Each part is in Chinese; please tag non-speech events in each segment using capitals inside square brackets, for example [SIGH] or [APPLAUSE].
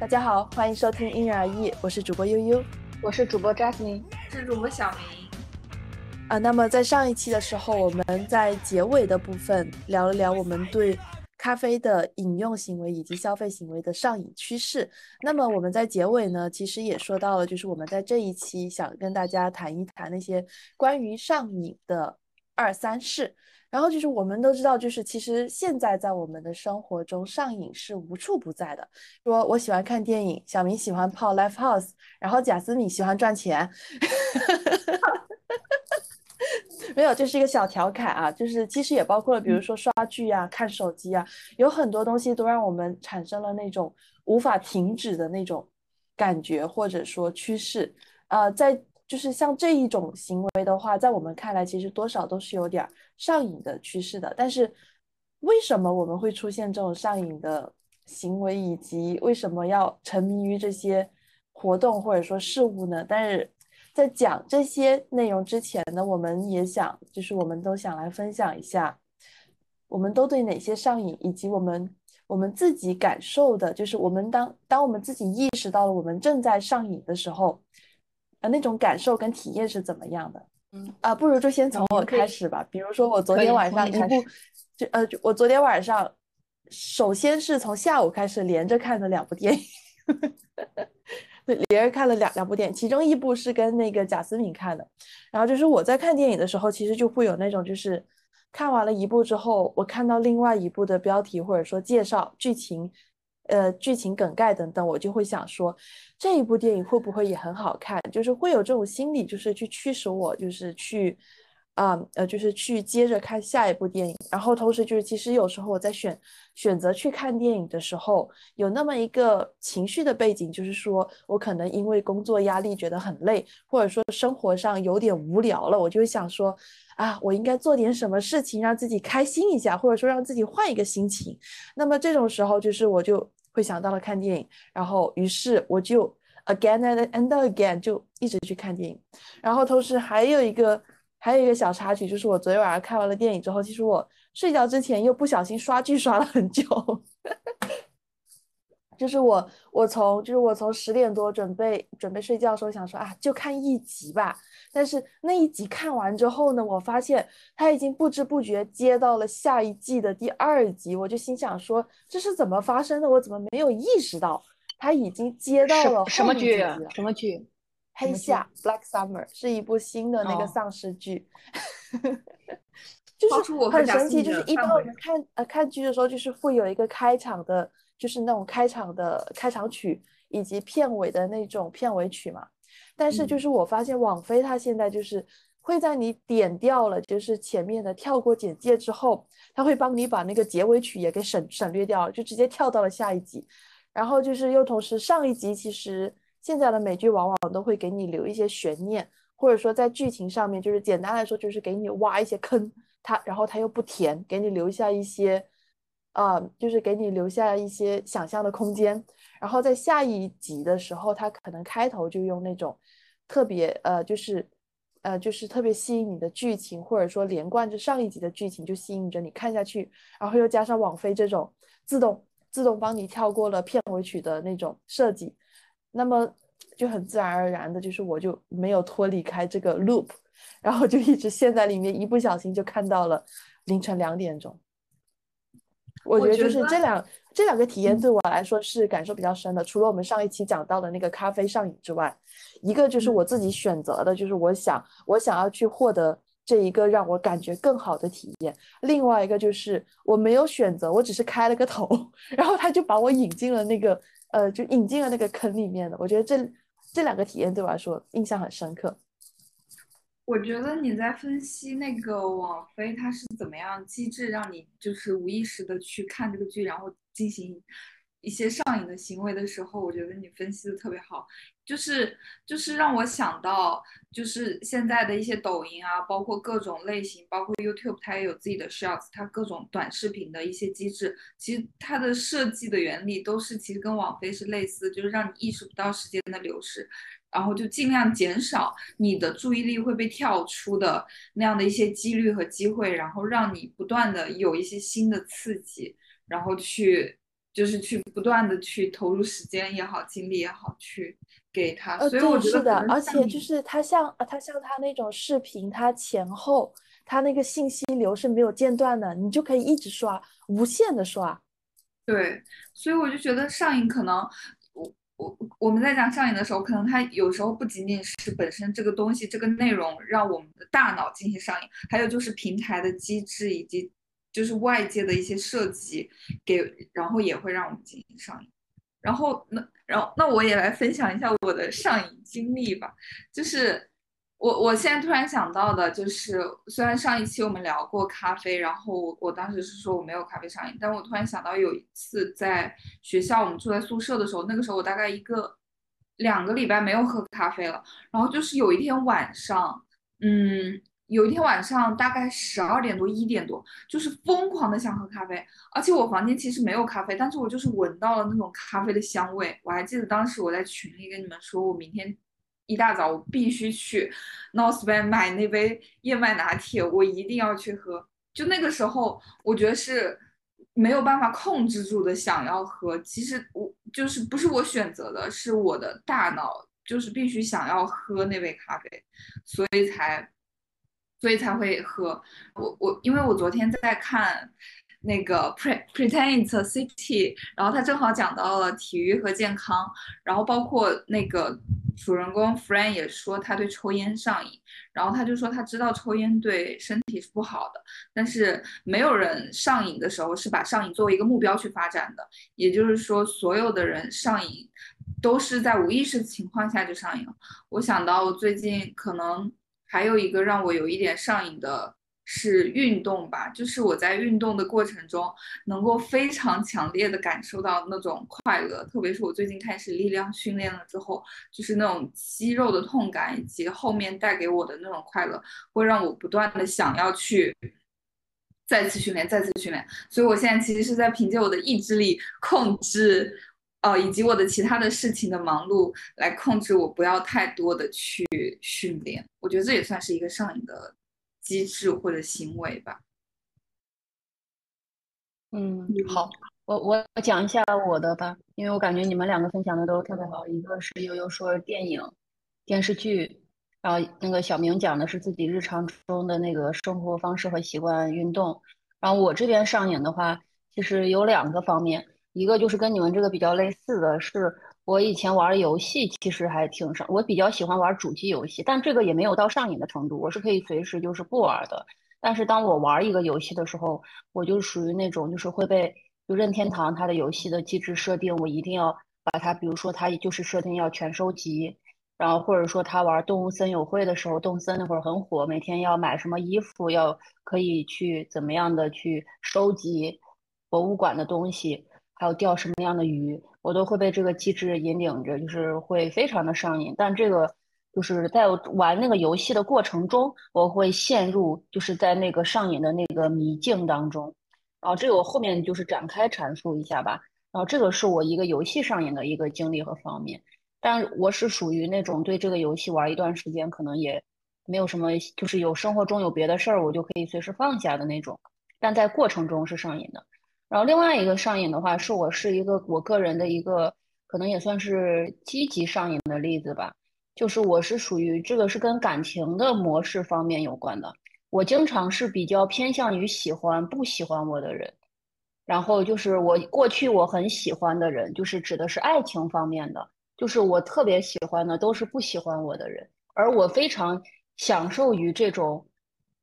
大家好，欢迎收听因人而异，我是主播悠悠，我是主播 Jasmine，是主播小明。啊，那么在上一期的时候，我们在结尾的部分聊了聊我们对咖啡的饮用行为以及消费行为的上瘾趋势。那么我们在结尾呢，其实也说到了，就是我们在这一期想跟大家谈一谈那些关于上瘾的二三事。然后就是我们都知道，就是其实现在在我们的生活中，上瘾是无处不在的。说我喜欢看电影，小明喜欢泡 live house，然后贾斯敏喜欢赚钱。[LAUGHS] 没有，这是一个小调侃啊，就是其实也包括了，比如说刷剧啊、看手机啊，有很多东西都让我们产生了那种无法停止的那种感觉，或者说趋势。呃，在就是像这一种行为的话，在我们看来，其实多少都是有点。上瘾的趋势的，但是为什么我们会出现这种上瘾的行为，以及为什么要沉迷于这些活动或者说事物呢？但是在讲这些内容之前呢，我们也想，就是我们都想来分享一下，我们都对哪些上瘾，以及我们我们自己感受的，就是我们当当我们自己意识到了我们正在上瘾的时候，呃，那种感受跟体验是怎么样的？嗯啊，不如就先从我开始吧。比如说，我昨天晚上一部，就呃，我昨天晚上，首先是从下午开始连着看的两部电影，对，连着看了两两部电影，其中一部是跟那个贾斯敏看的。然后就是我在看电影的时候，其实就会有那种，就是看完了一部之后，我看到另外一部的标题或者说介绍剧情。呃，剧情梗概等等，我就会想说，这一部电影会不会也很好看？就是会有这种心理，就是去驱使我，就是去，啊，呃，就是去接着看下一部电影。然后同时就是，其实有时候我在选选择去看电影的时候，有那么一个情绪的背景，就是说我可能因为工作压力觉得很累，或者说生活上有点无聊了，我就想说，啊，我应该做点什么事情让自己开心一下，或者说让自己换一个心情。那么这种时候，就是我就。就想到了看电影，然后于是我就 again and again 就一直去看电影，然后同时还有一个还有一个小插曲，就是我昨天晚上看完了电影之后，其实我睡觉之前又不小心刷剧刷了很久。就是我，我从就是我从十点多准备准备睡觉的时候想说啊，就看一集吧。但是那一集看完之后呢，我发现他已经不知不觉接到了下一季的第二集，我就心想说这是怎么发生的？我怎么没有意识到他已经接到了什么剧？什么剧？黑夏 （Black Summer） 是一部新的那个丧尸剧，[LAUGHS] 就是很神奇。就是一般我们看呃看剧的时候，就是会有一个开场的。就是那种开场的开场曲以及片尾的那种片尾曲嘛，但是就是我发现网飞它现在就是会在你点掉了就是前面的跳过简介之后，它会帮你把那个结尾曲也给省省略掉了，就直接跳到了下一集。然后就是又同时上一集其实现在的美剧往往都会给你留一些悬念，或者说在剧情上面就是简单来说就是给你挖一些坑，它然后它又不填，给你留下一些。啊，就是给你留下一些想象的空间，然后在下一集的时候，他可能开头就用那种特别呃，就是呃，就是特别吸引你的剧情，或者说连贯着上一集的剧情就吸引着你看下去，然后又加上网飞这种自动自动帮你跳过了片尾曲的那种设计，那么就很自然而然的，就是我就没有脱离开这个 loop，然后就一直陷在里面，一不小心就看到了凌晨两点钟。我觉得就是这两这两个体验对我来说是感受比较深的。除了我们上一期讲到的那个咖啡上瘾之外，一个就是我自己选择的，就是我想我想要去获得这一个让我感觉更好的体验。另外一个就是我没有选择，我只是开了个头，[LAUGHS] 然后他就把我引进了那个呃，就引进了那个坑里面的。我觉得这这两个体验对我来说印象很深刻。我觉得你在分析那个网飞它是怎么样机制让你就是无意识的去看这个剧，然后进行一些上瘾的行为的时候，我觉得你分析的特别好，就是就是让我想到就是现在的一些抖音啊，包括各种类型，包括 YouTube 它也有自己的 Shorts，它各种短视频的一些机制，其实它的设计的原理都是其实跟网飞是类似，就是让你意识不到时间的流逝。然后就尽量减少你的注意力会被跳出的那样的一些几率和机会，然后让你不断的有一些新的刺激，然后去就是去不断的去投入时间也好，精力也好，去给他。呃，所以我觉得而且就是他像呃它像他那种视频，他前后他那个信息流是没有间断的，你就可以一直刷，无限的刷。对，所以我就觉得上瘾可能，我我们在讲上瘾的时候，可能它有时候不仅仅是本身这个东西这个内容让我们的大脑进行上瘾，还有就是平台的机制以及就是外界的一些设计给，然后也会让我们进行上瘾。然后那然后那我也来分享一下我的上瘾经历吧，就是我我现在突然想到的，就是虽然上一期我们聊过咖啡，然后我我当时是说我没有咖啡上瘾，但我突然想到有一次在学校我们住在宿舍的时候，那个时候我大概一个两个礼拜没有喝咖啡了，然后就是有一天晚上，嗯。有一天晚上大概十二点多一点多，就是疯狂的想喝咖啡，而且我房间其实没有咖啡，但是我就是闻到了那种咖啡的香味。我还记得当时我在群里跟你们说，我明天一大早我必须去 North Bay 买那杯燕麦拿铁，我一定要去喝。就那个时候，我觉得是没有办法控制住的想要喝。其实我就是不是我选择的，是我的大脑就是必须想要喝那杯咖啡，所以才。所以才会喝我我，因为我昨天在看那个 Pre pretend City，然后他正好讲到了体育和健康，然后包括那个主人公 Fran 也说他对抽烟上瘾，然后他就说他知道抽烟对身体是不好的，但是没有人上瘾的时候是把上瘾作为一个目标去发展的，也就是说所有的人上瘾都是在无意识的情况下就上瘾了。我想到我最近可能。还有一个让我有一点上瘾的是运动吧，就是我在运动的过程中能够非常强烈的感受到那种快乐，特别是我最近开始力量训练了之后，就是那种肌肉的痛感以及后面带给我的那种快乐，会让我不断的想要去再次训练，再次训练。所以我现在其实是在凭借我的意志力控制。哦，以及我的其他的事情的忙碌来控制我，不要太多的去训练。我觉得这也算是一个上瘾的机制或者行为吧。嗯，好，我我讲一下我的吧，因为我感觉你们两个分享的都特别好。一个是悠悠说电影、电视剧，然后那个小明讲的是自己日常中的那个生活方式和习惯，运动。然后我这边上瘾的话，其实有两个方面。一个就是跟你们这个比较类似的是，我以前玩游戏其实还挺上，我比较喜欢玩主机游戏，但这个也没有到上瘾的程度，我是可以随时就是不玩的。但是当我玩一个游戏的时候，我就属于那种就是会被就任天堂它的游戏的机制设定，我一定要把它，比如说它就是设定要全收集，然后或者说他玩动物森友会的时候，动森那会儿很火，每天要买什么衣服，要可以去怎么样的去收集博物馆的东西。还有钓什么样的鱼，我都会被这个机制引领着，就是会非常的上瘾。但这个就是在玩那个游戏的过程中，我会陷入就是在那个上瘾的那个迷境当中。然后这个我后面就是展开阐述一下吧。然后这个是我一个游戏上瘾的一个经历和方面。但我是属于那种对这个游戏玩一段时间，可能也没有什么，就是有生活中有别的事儿，我就可以随时放下的那种。但在过程中是上瘾的。然后另外一个上瘾的话，是我是一个我个人的一个可能也算是积极上瘾的例子吧，就是我是属于这个是跟感情的模式方面有关的。我经常是比较偏向于喜欢不喜欢我的人，然后就是我过去我很喜欢的人，就是指的是爱情方面的，就是我特别喜欢的都是不喜欢我的人，而我非常享受于这种。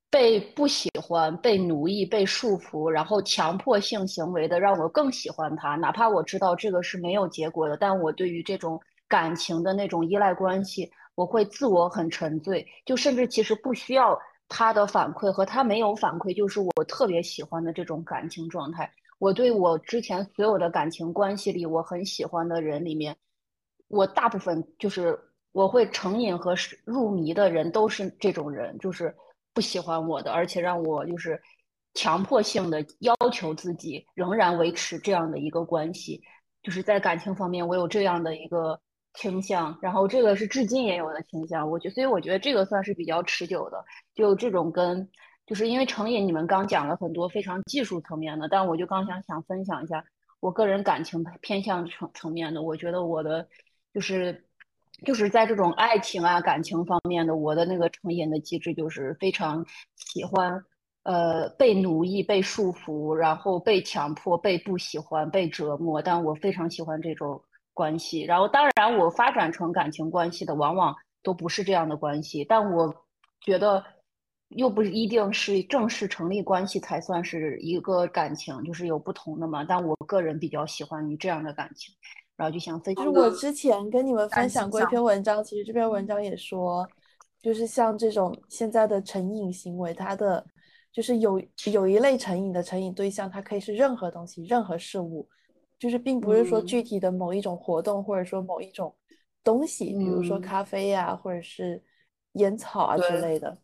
被不喜欢、被奴役、被束缚，然后强迫性行为的，让我更喜欢他。哪怕我知道这个是没有结果的，但我对于这种感情的那种依赖关系，我会自我很沉醉。就甚至其实不需要他的反馈，和他没有反馈，就是我特别喜欢的这种感情状态。我对我之前所有的感情关系里，我很喜欢的人里面，我大部分就是我会成瘾和入迷的人都是这种人，就是。不喜欢我的，而且让我就是强迫性的要求自己仍然维持这样的一个关系，就是在感情方面我有这样的一个倾向，然后这个是至今也有的倾向。我觉，所以我觉得这个算是比较持久的。就这种跟，就是因为成瘾，你们刚讲了很多非常技术层面的，但我就刚想想分享一下我个人感情偏向层层面的，我觉得我的就是就是在这种爱情啊感情方面的，我的那个成瘾的机制就是非常喜欢呃被奴役、被束缚，然后被强迫、被不喜欢、被折磨，但我非常喜欢这种关系。然后当然我发展成感情关系的往往都不是这样的关系，但我觉得。又不一定是正式成立关系才算是一个感情，就是有不同的嘛。但我个人比较喜欢你这样的感情，然后就想分享。就是我之前跟你们分享过一篇文章，其实这篇文章也说，就是像这种现在的成瘾行为，它的就是有有一类成瘾的成瘾对象，它可以是任何东西、任何事物，就是并不是说具体的某一种活动，或者说某一种东西，比如说咖啡呀，或者是烟草啊之类的。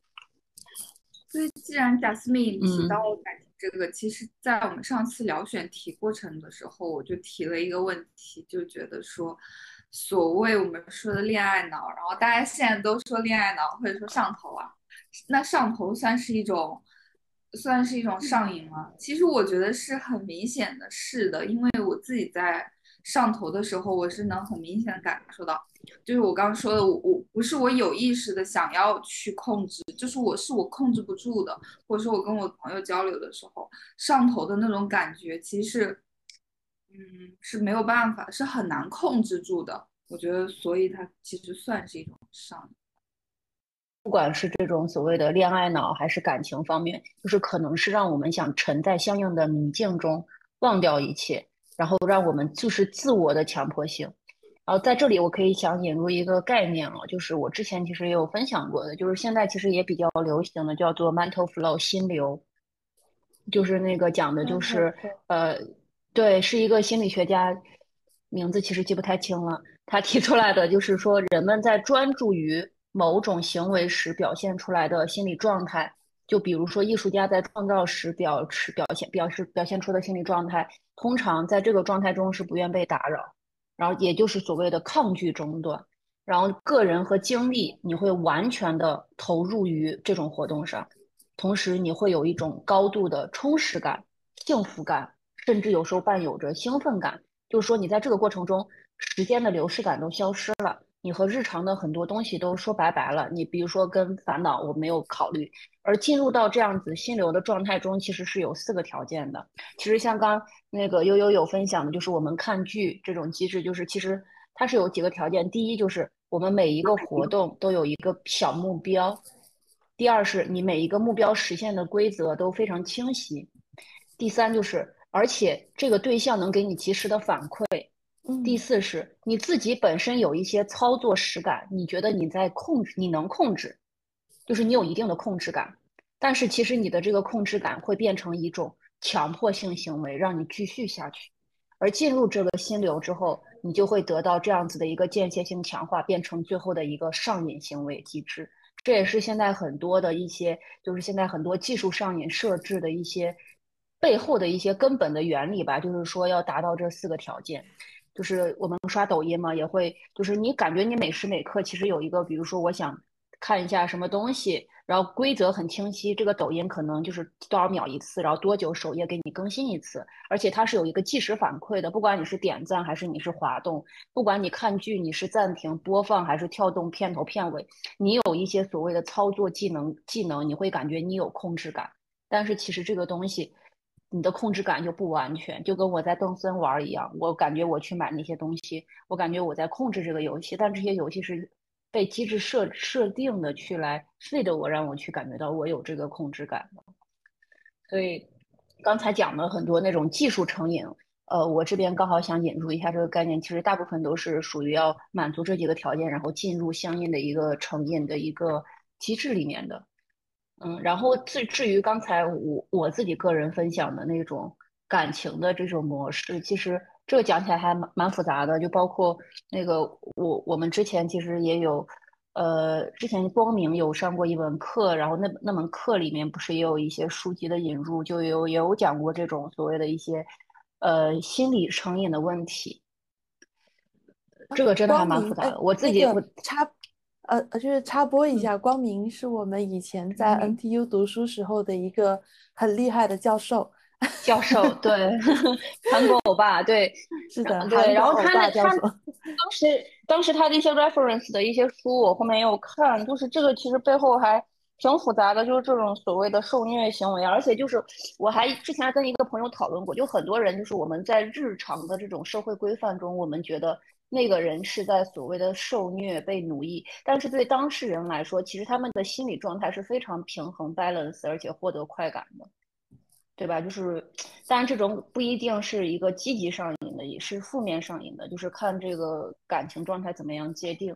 所以，既然贾斯敏提到感情这个，其实，在我们上次聊选题过程的时候，我就提了一个问题，就觉得说，所谓我们说的恋爱脑，然后大家现在都说恋爱脑或者说上头啊，那上头算是一种，算是一种上瘾吗？其实我觉得是很明显的，是的，因为我自己在上头的时候，我是能很明显的感受到。就是我刚刚说的，我我不是我有意识的想要去控制，就是我是我控制不住的，或者说我跟我朋友交流的时候上头的那种感觉，其实，嗯，是没有办法，是很难控制住的。我觉得，所以它其实算是一种上不管是这种所谓的恋爱脑，还是感情方面，就是可能是让我们想沉在相应的迷境中，忘掉一切，然后让我们就是自我的强迫性。然后在这里，我可以想引入一个概念啊，就是我之前其实也有分享过的，就是现在其实也比较流行的，叫做 mental flow 心流，就是那个讲的就是呃，对，是一个心理学家，名字其实记不太清了，他提出来的就是说，人们在专注于某种行为时表现出来的心理状态，就比如说艺术家在创造时表示表现表示表现出的心理状态，通常在这个状态中是不愿被打扰。然后也就是所谓的抗拒中断，然后个人和精力你会完全的投入于这种活动上，同时你会有一种高度的充实感、幸福感，甚至有时候伴有着兴奋感。就是说你在这个过程中，时间的流逝感都消失了，你和日常的很多东西都说拜拜了。你比如说跟烦恼我没有考虑。而进入到这样子心流的状态中，其实是有四个条件的。其实像刚那个悠悠有分享的，就是我们看剧这种机制，就是其实它是有几个条件。第一，就是我们每一个活动都有一个小目标；第二，是你每一个目标实现的规则都非常清晰；第三，就是而且这个对象能给你及时的反馈；第四，是你自己本身有一些操作实感，你觉得你在控制，你能控制。就是你有一定的控制感，但是其实你的这个控制感会变成一种强迫性行为，让你继续下去。而进入这个心流之后，你就会得到这样子的一个间歇性强化，变成最后的一个上瘾行为机制。这也是现在很多的一些，就是现在很多技术上瘾设置的一些背后的一些根本的原理吧。就是说要达到这四个条件，就是我们刷抖音嘛，也会就是你感觉你每时每刻其实有一个，比如说我想。看一下什么东西，然后规则很清晰。这个抖音可能就是多少秒一次，然后多久首页给你更新一次，而且它是有一个即时反馈的。不管你是点赞还是你是滑动，不管你看剧你是暂停播放还是跳动片头片尾，你有一些所谓的操作技能技能，你会感觉你有控制感。但是其实这个东西，你的控制感就不完全，就跟我在邓森玩一样。我感觉我去买那些东西，我感觉我在控制这个游戏，但这些游戏是。被机制设设定的去来费的我，让我去感觉到我有这个控制感所以刚才讲的很多那种技术成瘾，呃，我这边刚好想引入一下这个概念。其实大部分都是属于要满足这几个条件，然后进入相应的一个成瘾的一个机制里面的。嗯，然后至至于刚才我我自己个人分享的那种感情的这种模式，其实。这个讲起来还蛮蛮复杂的，就包括那个我我们之前其实也有，呃，之前光明有上过一门课，然后那那门课里面不是也有一些书籍的引入，就有也有讲过这种所谓的一些呃心理成瘾的问题。这个真的还蛮复杂的，我自己我插呃就是插播一下，光明是我们以前在 NTU 读书时候的一个很厉害的教授。[LAUGHS] 教授，对，韩国欧巴，对，是的，对，然后他的他 [LAUGHS] 当时当时他的一些 reference 的一些书，我后面也有看，就是这个其实背后还挺复杂的，就是这种所谓的受虐行为，而且就是我还之前还跟一个朋友讨论过，就很多人就是我们在日常的这种社会规范中，我们觉得那个人是在所谓的受虐被奴役，但是对当事人来说，其实他们的心理状态是非常平衡 balance，而且获得快感的。对吧？就是，当然这种不一定是一个积极上瘾的，也是负面上瘾的，就是看这个感情状态怎么样界定。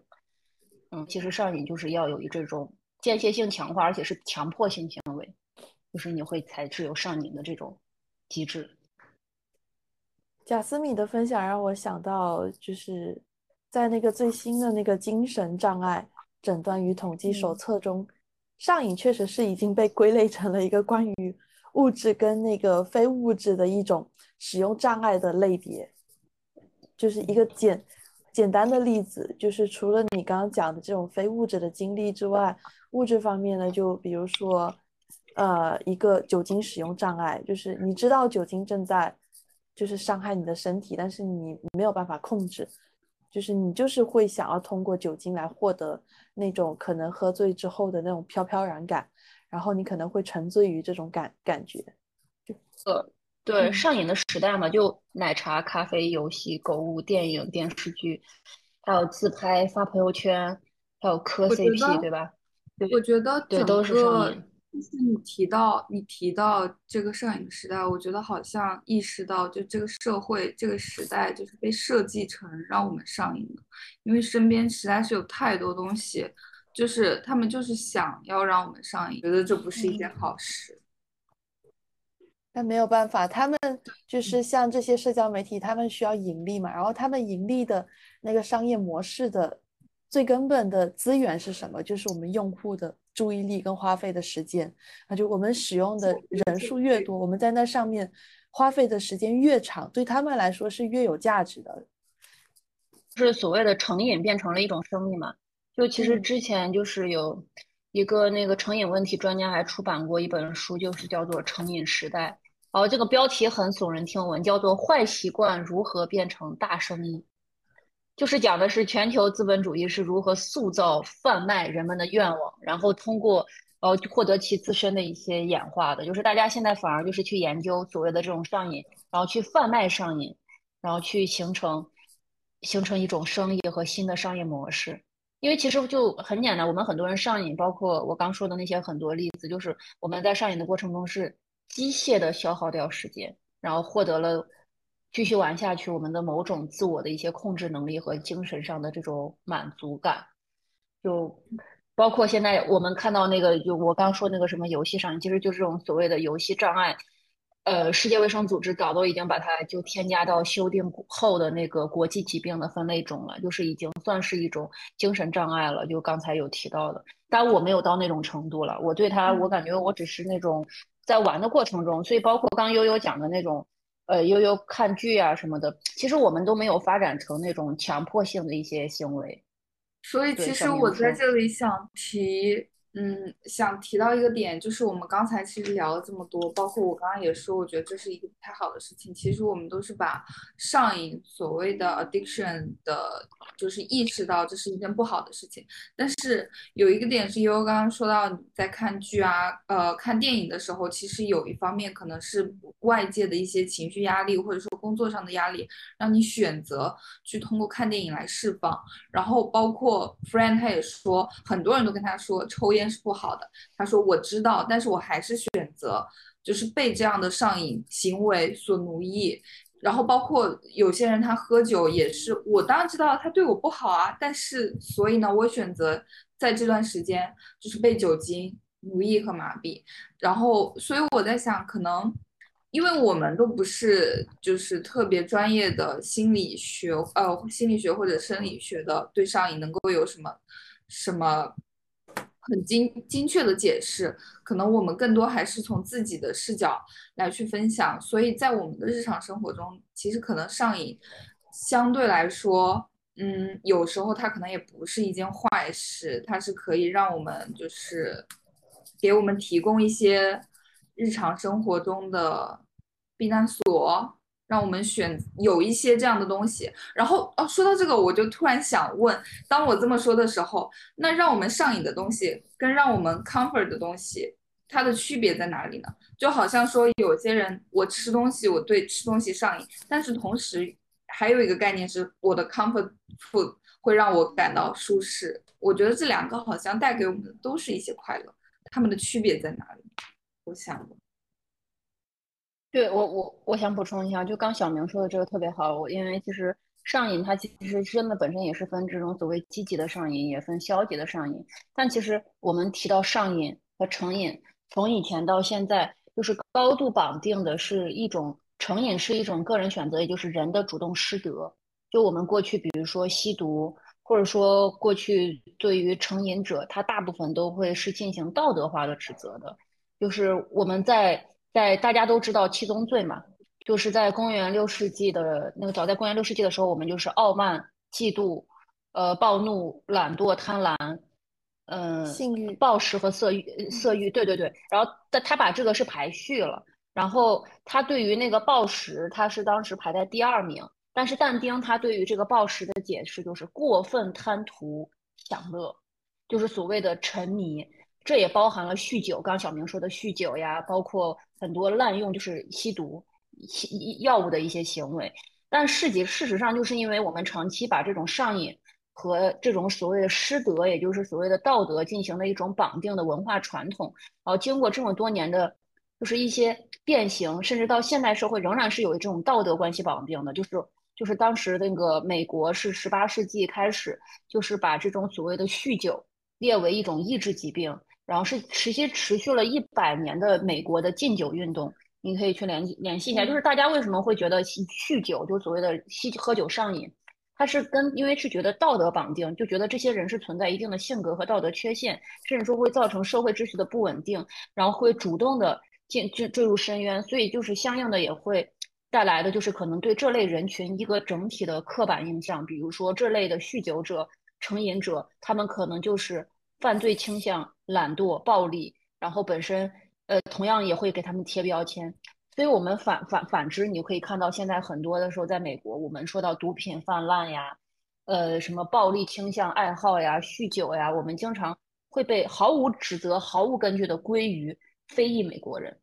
嗯，其实上瘾就是要有这种间歇性强化，而且是强迫性行为，就是你会才是有上瘾的这种机制。贾斯敏的分享让我想到，就是在那个最新的那个精神障碍诊断与统计手册中，上瘾确实是已经被归类成了一个关于。物质跟那个非物质的一种使用障碍的类别，就是一个简简单的例子，就是除了你刚刚讲的这种非物质的经历之外，物质方面呢，就比如说，呃，一个酒精使用障碍，就是你知道酒精正在就是伤害你的身体，但是你没有办法控制，就是你就是会想要通过酒精来获得那种可能喝醉之后的那种飘飘然感。然后你可能会沉醉于这种感感觉，呃，对，上瘾的时代嘛，就奶茶、咖啡、游戏、购物、电影、电视剧，还有自拍、发朋友圈，还有磕 CP，对吧？我觉得对都是上瘾。就是你提到你提到这个摄影时代，我觉得好像意识到，就这个社会这个时代就是被设计成让我们上瘾的，因为身边实在是有太多东西。就是他们就是想要让我们上瘾，觉得这不是一件好事。但没有办法，他们就是像这些社交媒体，他们需要盈利嘛。然后他们盈利的那个商业模式的最根本的资源是什么？就是我们用户的注意力跟花费的时间。那就我们使用的人数越多，我们在那上面花费的时间越长，对他们来说是越有价值的。是所谓的成瘾变成了一种生命嘛？就其实之前就是有一个那个成瘾问题专家还出版过一本书，就是叫做《成瘾时代》。然后这个标题很耸人听闻，叫做《坏习惯如何变成大生意》，就是讲的是全球资本主义是如何塑造贩卖人们的愿望，然后通过呃获得其自身的一些演化的。就是大家现在反而就是去研究所谓的这种上瘾，然后去贩卖上瘾，然后去形成形成一种生意和新的商业模式。因为其实就很简单，我们很多人上瘾，包括我刚说的那些很多例子，就是我们在上瘾的过程中是机械的消耗掉时间，然后获得了继续玩下去我们的某种自我的一些控制能力和精神上的这种满足感。就包括现在我们看到那个，就我刚说那个什么游戏上，其实就是这种所谓的游戏障碍。呃，世界卫生组织早都已经把它就添加到修订后的那个国际疾病的分类中了，就是已经算是一种精神障碍了。就刚才有提到的，但我没有到那种程度了。我对它，我感觉我只是那种在玩的过程中，所以包括刚悠悠讲的那种，呃，悠悠看剧啊什么的，其实我们都没有发展成那种强迫性的一些行为。所以，其实我在这里想提。嗯，想提到一个点，就是我们刚才其实聊了这么多，包括我刚刚也说，我觉得这是一个不太好的事情。其实我们都是把上瘾所谓的 addiction 的，就是意识到这是一件不好的事情。但是有一个点是，悠悠刚刚说到，你在看剧啊，呃，看电影的时候，其实有一方面可能是外界的一些情绪压力，或者说工作上的压力，让你选择去通过看电影来释放。然后包括 friend 他也说，很多人都跟他说抽烟。是不好的。他说我知道，但是我还是选择就是被这样的上瘾行为所奴役。然后包括有些人他喝酒也是，我当然知道他对我不好啊，但是所以呢，我选择在这段时间就是被酒精奴役和麻痹。然后所以我在想，可能因为我们都不是就是特别专业的心理学呃心理学或者生理学的，对上瘾能够有什么什么。很精精确的解释，可能我们更多还是从自己的视角来去分享。所以在我们的日常生活中，其实可能上瘾相对来说，嗯，有时候它可能也不是一件坏事，它是可以让我们就是给我们提供一些日常生活中的避难所，让我们选有一些这样的东西。然后哦，说到这个，我就突然想问，当我这么说的时候，那让我们上瘾的东西跟让我们 comfort 的东西，它的区别在哪里呢？就好像说有些人我吃东西，我对吃东西上瘾，但是同时还有一个概念是我的 comfort food 会让我感到舒适。我觉得这两个好像带给我们的都是一些快乐，它们的区别在哪里？我想。对我我我想补充一下，就刚小明说的这个特别好，我因为其实上瘾它其实真的本身也是分这种所谓积极的上瘾，也分消极的上瘾。但其实我们提到上瘾和成瘾，从以前到现在，就是高度绑定的是一种成瘾是一种个人选择，也就是人的主动失德。就我们过去比如说吸毒，或者说过去对于成瘾者，他大部分都会是进行道德化的指责的，就是我们在。在大家都知道七宗罪嘛，就是在公元六世纪的那个早在公元六世纪的时候，我们就是傲慢、嫉妒、呃暴怒、懒惰、贪婪，嗯，性欲、暴食和色欲、色欲，对对对。然后他他把这个是排序了，然后他对于那个暴食，他是当时排在第二名。但是但丁他对于这个暴食的解释就是过分贪图享乐，就是所谓的沉迷。这也包含了酗酒，刚小明说的酗酒呀，包括很多滥用就是吸毒、吸药物的一些行为。但事实事实上，就是因为我们长期把这种上瘾和这种所谓的师德，也就是所谓的道德进行了一种绑定的文化传统，然后经过这么多年的，就是一些变形，甚至到现代社会仍然是有这种道德关系绑定的。就是就是当时那个美国是十八世纪开始，就是把这种所谓的酗酒列为一种意志疾病。然后是持续持续了一百年的美国的禁酒运动，你可以去联联系一下，就是大家为什么会觉得酗酒，就所谓的吸喝酒上瘾，它是跟因为是觉得道德绑定，就觉得这些人是存在一定的性格和道德缺陷，甚至说会造成社会秩序的不稳定，然后会主动的进坠坠入深渊，所以就是相应的也会带来的就是可能对这类人群一个整体的刻板印象，比如说这类的酗酒者、成瘾者，他们可能就是犯罪倾向。懒惰、暴力，然后本身，呃，同样也会给他们贴标签。所以，我们反反反之，你可以看到现在很多的时候，在美国，我们说到毒品泛滥呀，呃，什么暴力倾向、爱好呀、酗酒呀，我们经常会被毫无指责、毫无根据的归于非裔美国人，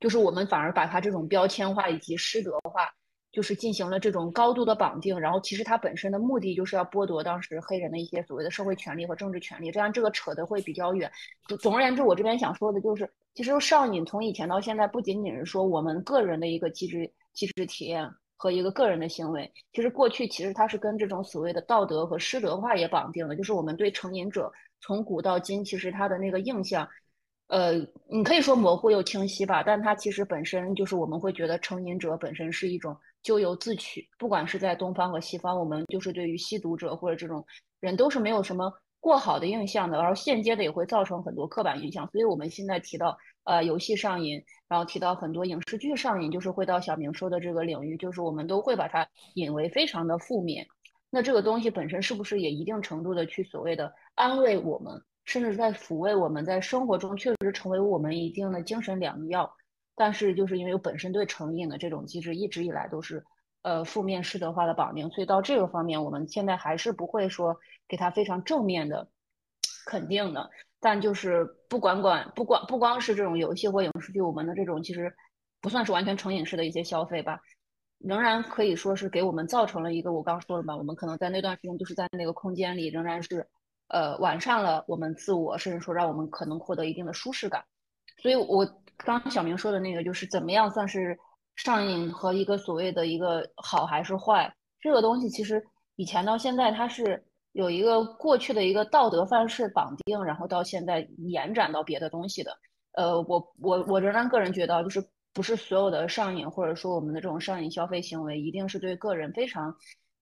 就是我们反而把他这种标签化以及失德化。就是进行了这种高度的绑定，然后其实它本身的目的就是要剥夺当时黑人的一些所谓的社会权利和政治权利，这样这个扯得会比较远。总总而言之，我这边想说的就是，其实上瘾从以前到现在，不仅仅是说我们个人的一个机制、机制体验和一个个人的行为，其实过去其实它是跟这种所谓的道德和师德化也绑定了，就是我们对成瘾者从古到今，其实他的那个印象，呃，你可以说模糊又清晰吧，但它其实本身就是我们会觉得成瘾者本身是一种。咎由自取，不管是在东方和西方，我们就是对于吸毒者或者这种人都是没有什么过好的印象的，然后间接的也会造成很多刻板印象。所以我们现在提到呃游戏上瘾，然后提到很多影视剧上瘾，就是会到小明说的这个领域，就是我们都会把它引为非常的负面。那这个东西本身是不是也一定程度的去所谓的安慰我们，甚至在抚慰我们在生活中确实成为我们一定的精神良药？但是就是因为我本身对成瘾的这种机制一直以来都是，呃，负面师德化的绑定，所以到这个方面，我们现在还是不会说给他非常正面的肯定的。但就是不管管不管不光是这种游戏或影视剧，我们的这种其实不算是完全成瘾式的一些消费吧，仍然可以说是给我们造成了一个我刚说了吧，我们可能在那段时间就是在那个空间里，仍然是呃完善了我们自我，甚至说让我们可能获得一定的舒适感。所以我。刚小明说的那个，就是怎么样算是上瘾和一个所谓的一个好还是坏？这个东西其实以前到现在，它是有一个过去的一个道德范式绑定，然后到现在延展到别的东西的。呃，我我我仍然个人觉得，就是不是所有的上瘾，或者说我们的这种上瘾消费行为，一定是对个人非常，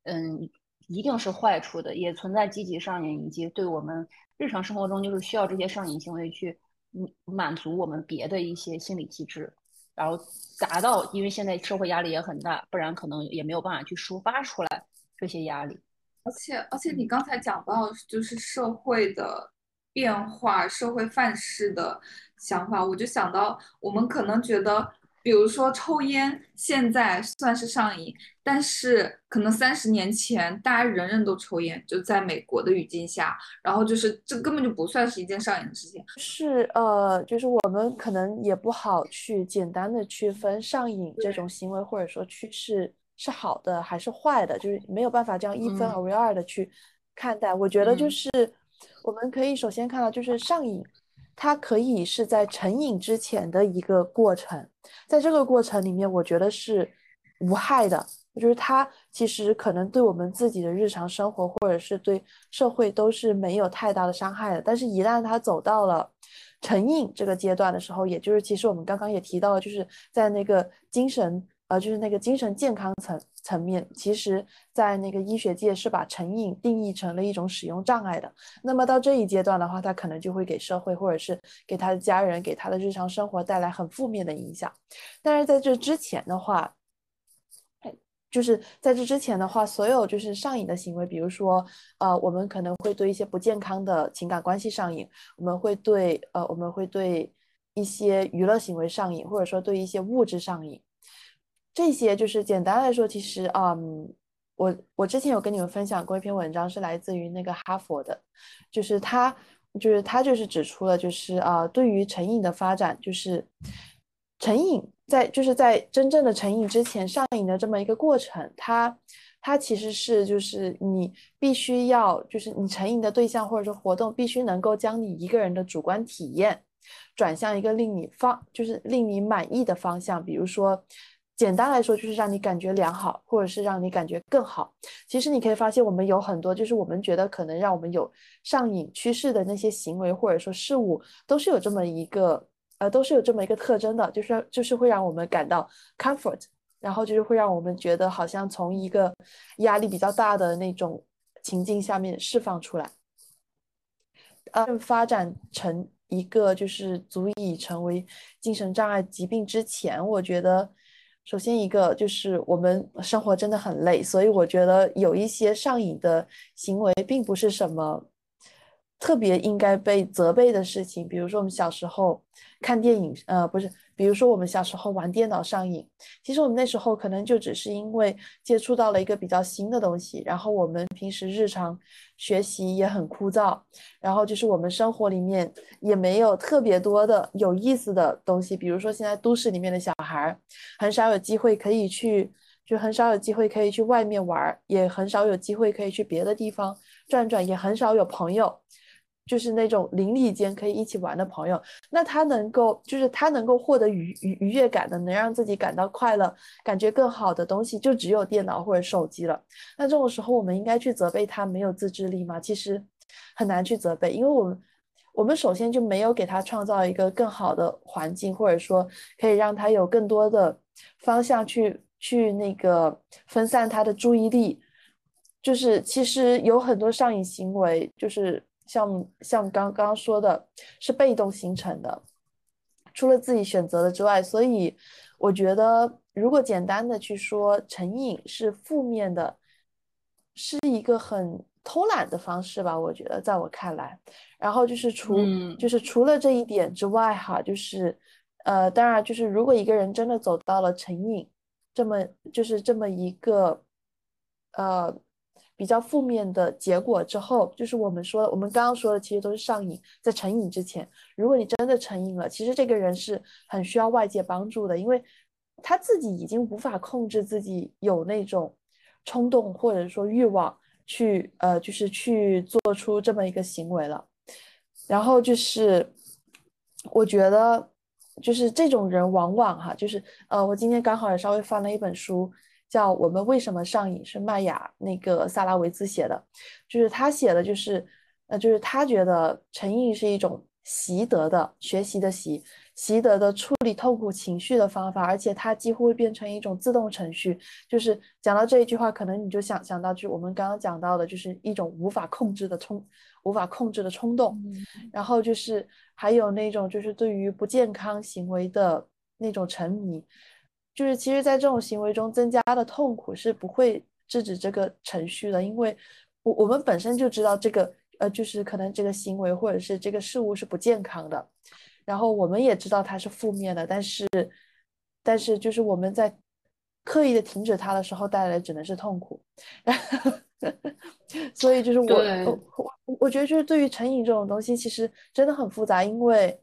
嗯，一定是坏处的，也存在积极上瘾，以及对我们日常生活中就是需要这些上瘾行为去。嗯，满足我们别的一些心理机制，然后达到，因为现在社会压力也很大，不然可能也没有办法去抒发出来这些压力。而且，而且你刚才讲到就是社会的变化、社会范式的想法，我就想到我们可能觉得比如说抽烟，现在算是上瘾，但是可能三十年前大家人人都抽烟，就在美国的语境下，然后就是这根本就不算是一件上瘾的事情。是呃，就是我们可能也不好去简单的区分上瘾这种行为或者说趋势是好的还是坏的，就是没有办法这样一分为二的去看待。我觉得就是我们可以首先看到，就是上瘾。它可以是在成瘾之前的一个过程，在这个过程里面，我觉得是无害的。就是它其实可能对我们自己的日常生活，或者是对社会都是没有太大的伤害的。但是，一旦它走到了成瘾这个阶段的时候，也就是其实我们刚刚也提到了，就是在那个精神。呃，就是那个精神健康层层面，其实，在那个医学界是把成瘾定义成了一种使用障碍的。那么到这一阶段的话，他可能就会给社会或者是给他的家人、给他的日常生活带来很负面的影响。但是在这之前的话，就是在这之前的话，所有就是上瘾的行为，比如说，呃，我们可能会对一些不健康的情感关系上瘾，我们会对呃，我们会对一些娱乐行为上瘾，或者说对一些物质上瘾。这些就是简单来说，其实，嗯，我我之前有跟你们分享过一篇文章，是来自于那个哈佛的，就是他，就是他就是指出了，就是啊，对于成瘾的发展，就是成瘾在就是在真正的成瘾之前上瘾的这么一个过程，它它其实是就是你必须要就是你成瘾的对象或者说活动必须能够将你一个人的主观体验转向一个令你方就是令你满意的方向，比如说。简单来说，就是让你感觉良好，或者是让你感觉更好。其实你可以发现，我们有很多，就是我们觉得可能让我们有上瘾趋势的那些行为，或者说事物，都是有这么一个，呃，都是有这么一个特征的，就是就是会让我们感到 comfort，然后就是会让我们觉得好像从一个压力比较大的那种情境下面释放出来。呃，发展成一个就是足以成为精神障碍疾病之前，我觉得。首先，一个就是我们生活真的很累，所以我觉得有一些上瘾的行为，并不是什么特别应该被责备的事情。比如说，我们小时候看电影，呃，不是。比如说，我们小时候玩电脑上瘾，其实我们那时候可能就只是因为接触到了一个比较新的东西，然后我们平时日常学习也很枯燥，然后就是我们生活里面也没有特别多的有意思的东西。比如说，现在都市里面的小孩很少有机会可以去，就很少有机会可以去外面玩，也很少有机会可以去别的地方转转，也很少有朋友。就是那种邻里间可以一起玩的朋友，那他能够，就是他能够获得愉愉愉悦感的，能让自己感到快乐、感觉更好的东西，就只有电脑或者手机了。那这种时候，我们应该去责备他没有自制力吗？其实很难去责备，因为我们我们首先就没有给他创造一个更好的环境，或者说可以让他有更多的方向去去那个分散他的注意力。就是其实有很多上瘾行为，就是。像像刚刚说的，是被动形成的，除了自己选择的之外，所以我觉得，如果简单的去说成瘾是负面的，是一个很偷懒的方式吧？我觉得，在我看来，然后就是除就是除了这一点之外，哈，就是呃，当然就是如果一个人真的走到了成瘾，这么就是这么一个呃。比较负面的结果之后，就是我们说的，我们刚刚说的，其实都是上瘾。在成瘾之前，如果你真的成瘾了，其实这个人是很需要外界帮助的，因为他自己已经无法控制自己有那种冲动或者说欲望去呃，就是去做出这么一个行为了。然后就是我觉得，就是这种人往往哈，就是呃，我今天刚好也稍微翻了一本书。叫我们为什么上瘾？是麦雅那个萨拉维兹写的，就是他写的，就是呃，就是他觉得成瘾是一种习得的学习的习，习得的处理痛苦情绪的方法，而且它几乎会变成一种自动程序。就是讲到这一句话，可能你就想想到，就是我们刚刚讲到的，就是一种无法控制的冲，无法控制的冲动。然后就是还有那种就是对于不健康行为的那种沉迷。就是其实，在这种行为中增加的痛苦是不会制止这个程序的，因为我我们本身就知道这个呃，就是可能这个行为或者是这个事物是不健康的，然后我们也知道它是负面的，但是但是就是我们在刻意的停止它的时候，带来的只能是痛苦。[LAUGHS] 所以就是我我我我觉得就是对于成瘾这种东西，其实真的很复杂，因为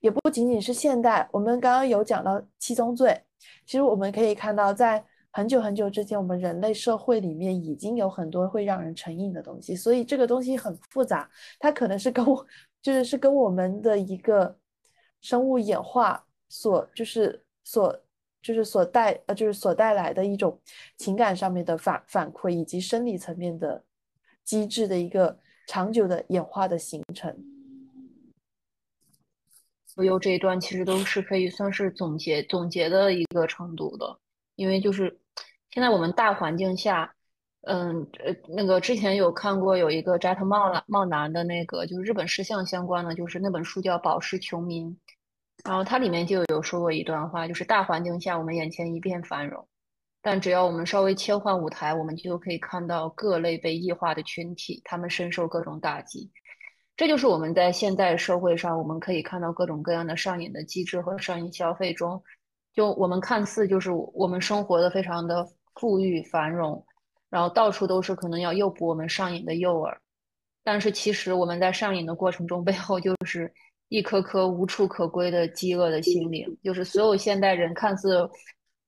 也不仅仅是现代。我们刚刚有讲到七宗罪，其实我们可以看到，在很久很久之前，我们人类社会里面已经有很多会让人成瘾的东西。所以这个东西很复杂，它可能是跟我 [LAUGHS] 就是是跟我们的一个生物演化所就是所。就是所带呃，就是所带来的一种情感上面的反反馈，以及生理层面的机制的一个长久的演化的形成。所有这一段其实都是可以算是总结总结的一个程度的，因为就是现在我们大环境下，嗯呃，那个之前有看过有一个斋藤茂男茂男的那个就是日本事项相关的，就是那本书叫《宝石穷民》。然后它里面就有说过一段话，就是大环境下我们眼前一片繁荣，但只要我们稍微切换舞台，我们就可以看到各类被异化的群体，他们深受各种打击。这就是我们在现代社会上，我们可以看到各种各样的上瘾的机制和上瘾消费中，就我们看似就是我们生活的非常的富裕繁荣，然后到处都是可能要诱捕我们上瘾的诱饵，但是其实我们在上瘾的过程中，背后就是。一颗颗无处可归的饥饿的心灵，就是所有现代人看似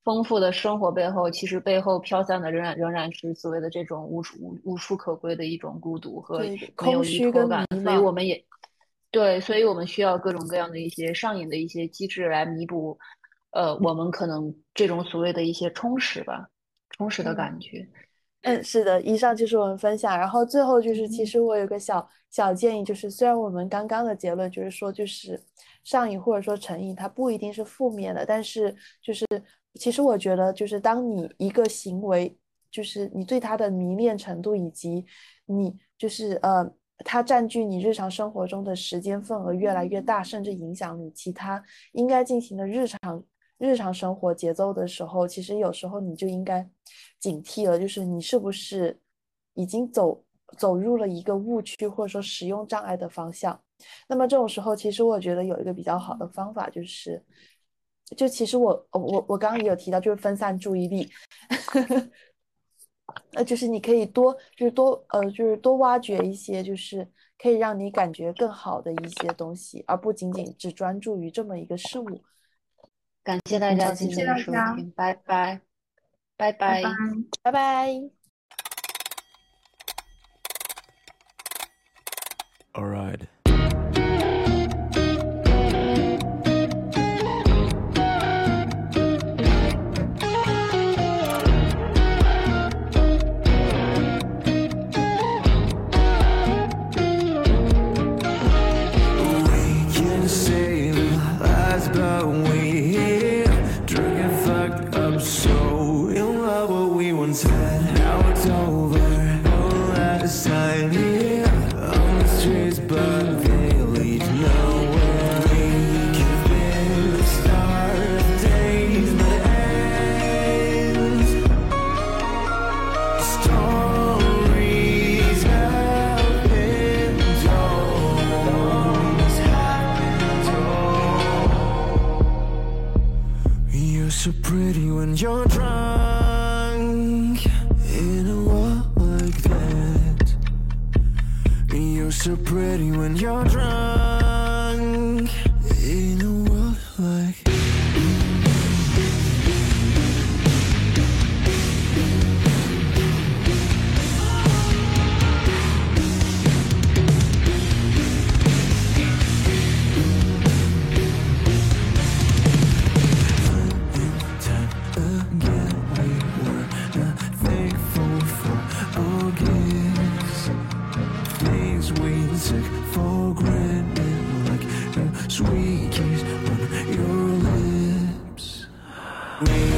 丰富的生活背后，其实背后飘散的仍然仍然是所谓的这种无处无无处可归的一种孤独和没有依托感。所以我们也对，所以我们需要各种各样的一些上瘾的一些机制来弥补，呃，我们可能这种所谓的一些充实吧，充实的感觉。嗯，是的，以上就是我们分享。然后最后就是，其实我有个小小建议，就是虽然我们刚刚的结论就是说，就是上瘾或者说成瘾，它不一定是负面的，但是就是其实我觉得，就是当你一个行为，就是你对它的迷恋程度，以及你就是呃，它占据你日常生活中的时间份额越来越大，甚至影响你其他应该进行的日常。日常生活节奏的时候，其实有时候你就应该警惕了，就是你是不是已经走走入了一个误区或者说使用障碍的方向。那么这种时候，其实我觉得有一个比较好的方法，就是就其实我我我刚刚也有提到，就是分散注意力，[LAUGHS] 呃，就是你可以多就是多呃就是多挖掘一些就是可以让你感觉更好的一些东西，而不仅仅只专注于这么一个事物。感谢大家今天的收听，拜拜，拜拜，拜拜。All right. so for granted, like sweet kiss on your lips. Wait.